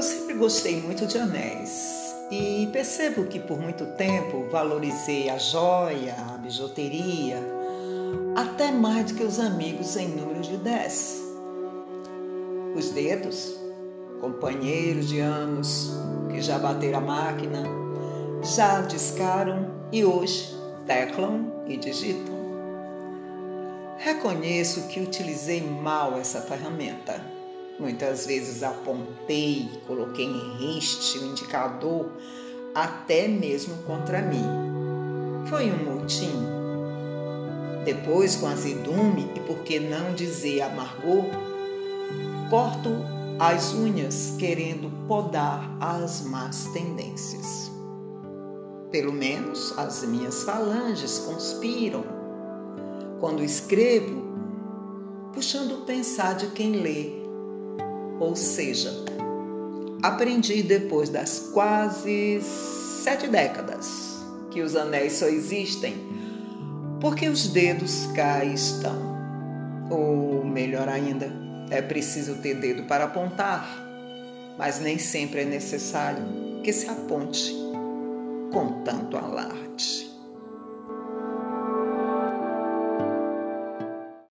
Sempre gostei muito de anéis e percebo que por muito tempo valorizei a joia, a bijuteria, até mais do que os amigos em número de dez. Os dedos, companheiros de anos que já bateram a máquina, já discaram e hoje teclam e digitam. Reconheço que utilizei mal essa ferramenta. Muitas vezes apontei, coloquei em riste o indicador até mesmo contra mim. Foi um motim. Depois, com azedume e por que não dizer amargor, corto as unhas querendo podar as más tendências. Pelo menos as minhas falanges conspiram. Quando escrevo, puxando o pensar de quem lê. Ou seja, aprendi depois das quase sete décadas que os anéis só existem porque os dedos cá estão. Ou melhor ainda, é preciso ter dedo para apontar, mas nem sempre é necessário que se aponte com tanto alarde.